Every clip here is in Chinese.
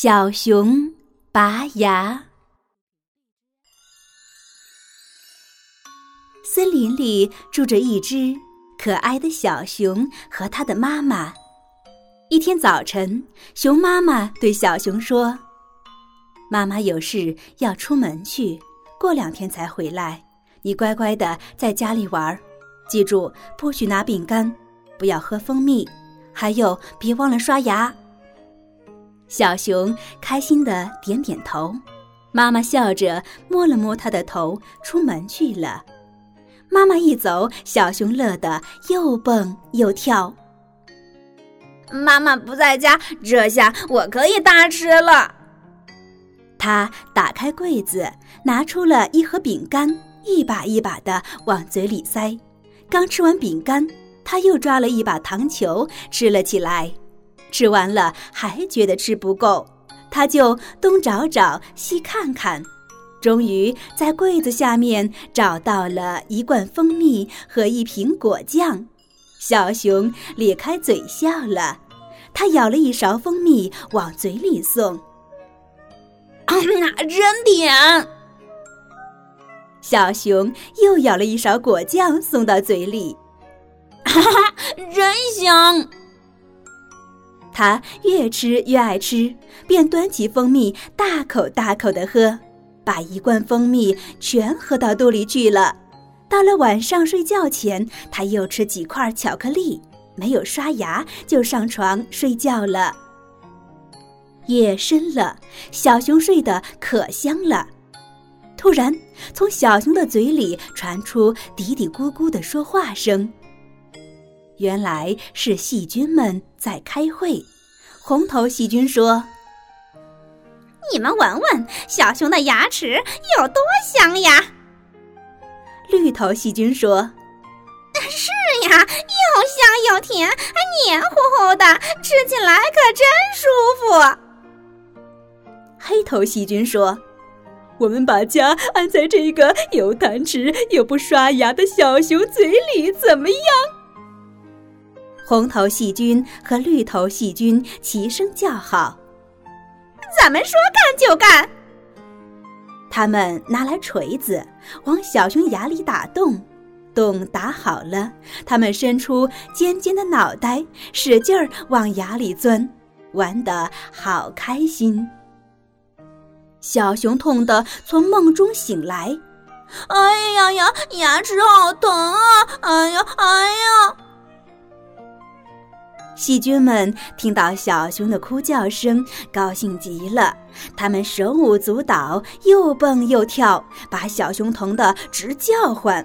小熊拔牙。森林里住着一只可爱的小熊和它的妈妈。一天早晨，熊妈妈对小熊说：“妈妈有事要出门去，过两天才回来。你乖乖的在家里玩，记住不许拿饼干，不要喝蜂蜜，还有别忘了刷牙。”小熊开心的点点头，妈妈笑着摸了摸它的头，出门去了。妈妈一走，小熊乐得又蹦又跳。妈妈不在家，这下我可以大吃了。他打开柜子，拿出了一盒饼干，一把一把的往嘴里塞。刚吃完饼干，他又抓了一把糖球吃了起来。吃完了还觉得吃不够，他就东找找西看看，终于在柜子下面找到了一罐蜂蜜和一瓶果酱。小熊咧开嘴笑了，他舀了一勺蜂蜜往嘴里送，啊，真甜！小熊又舀了一勺果酱送到嘴里，哈哈，真香！他越吃越爱吃，便端起蜂蜜大口大口的喝，把一罐蜂蜜全喝到肚里去了。到了晚上睡觉前，他又吃几块巧克力，没有刷牙就上床睡觉了。夜深了，小熊睡得可香了。突然，从小熊的嘴里传出嘀嘀咕咕的说话声。原来是细菌们在开会。红头细菌说：“你们闻闻小熊的牙齿有多香呀！”绿头细菌说：“是呀，又香又甜，还黏糊糊的，吃起来可真舒服。”黑头细菌说：“我们把家安在这个有贪吃又不刷牙的小熊嘴里，怎么样？”红头细菌和绿头细菌齐声叫好：“咱们说干就干！”他们拿来锤子，往小熊牙里打洞。洞打好了，他们伸出尖尖的脑袋，使劲儿往牙里钻，玩得好开心。小熊痛得从梦中醒来：“哎呀呀，牙齿好疼啊！哎呀，哎呀！”细菌们听到小熊的哭叫声，高兴极了。他们手舞足蹈，又蹦又跳，把小熊疼得直叫唤。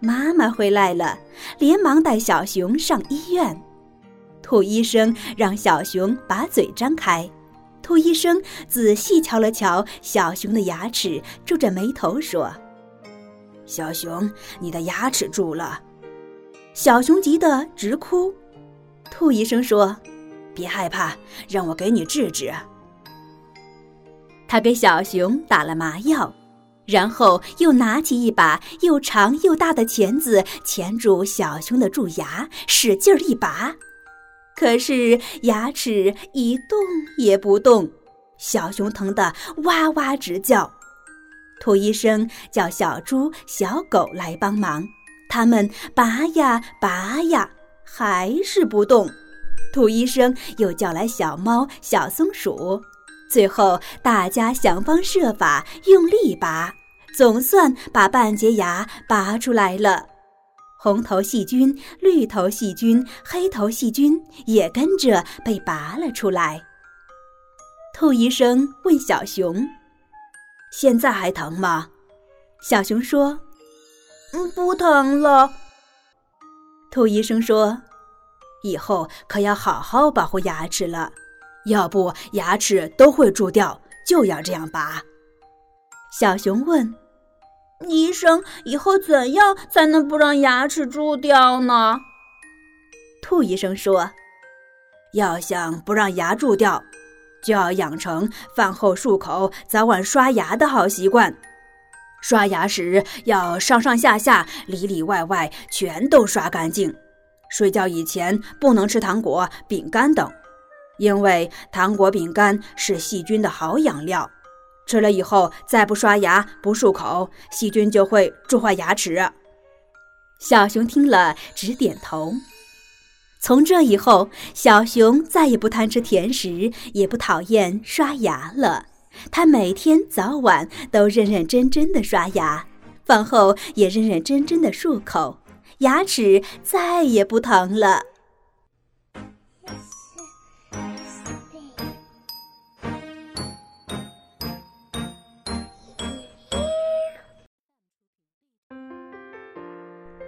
妈妈回来了，连忙带小熊上医院。兔医生让小熊把嘴张开。兔医生仔细瞧了瞧小熊的牙齿，皱着眉头说：“小熊，你的牙齿蛀了。”小熊急得直哭。兔医生说：“别害怕，让我给你治治。”他给小熊打了麻药，然后又拿起一把又长又大的钳子钳住小熊的蛀牙，使劲儿一拔。可是牙齿一动也不动，小熊疼得哇哇直叫。兔医生叫小猪、小狗来帮忙，他们拔呀拔呀。还是不动，兔医生又叫来小猫、小松鼠，最后大家想方设法用力拔，总算把半截牙拔出来了。红头细菌、绿头细菌、黑头细菌也跟着被拔了出来。兔医生问小熊：“现在还疼吗？”小熊说：“嗯，不疼了。”兔医生说：“以后可要好好保护牙齿了，要不牙齿都会蛀掉，就要这样拔。”小熊问：“医生，以后怎样才能不让牙齿蛀掉呢？”兔医生说：“要想不让牙蛀掉，就要养成饭后漱口、早晚刷牙的好习惯。刷牙时要上上下下、里里外外全都刷干净。睡觉以前不能吃糖果、饼干等，因为糖果、饼干是细菌的好养料。”吃了以后再不刷牙不漱口，细菌就会蛀坏牙齿。小熊听了直点头。从这以后，小熊再也不贪吃甜食，也不讨厌刷牙了。他每天早晚都认认真真的刷牙，饭后也认认真真的漱口，牙齿再也不疼了。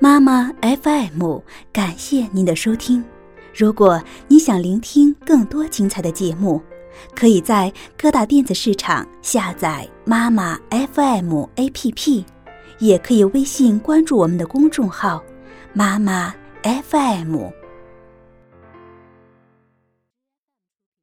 妈妈 FM，感谢您的收听。如果你想聆听更多精彩的节目，可以在各大电子市场下载妈妈 FM APP，也可以微信关注我们的公众号“妈妈 FM”。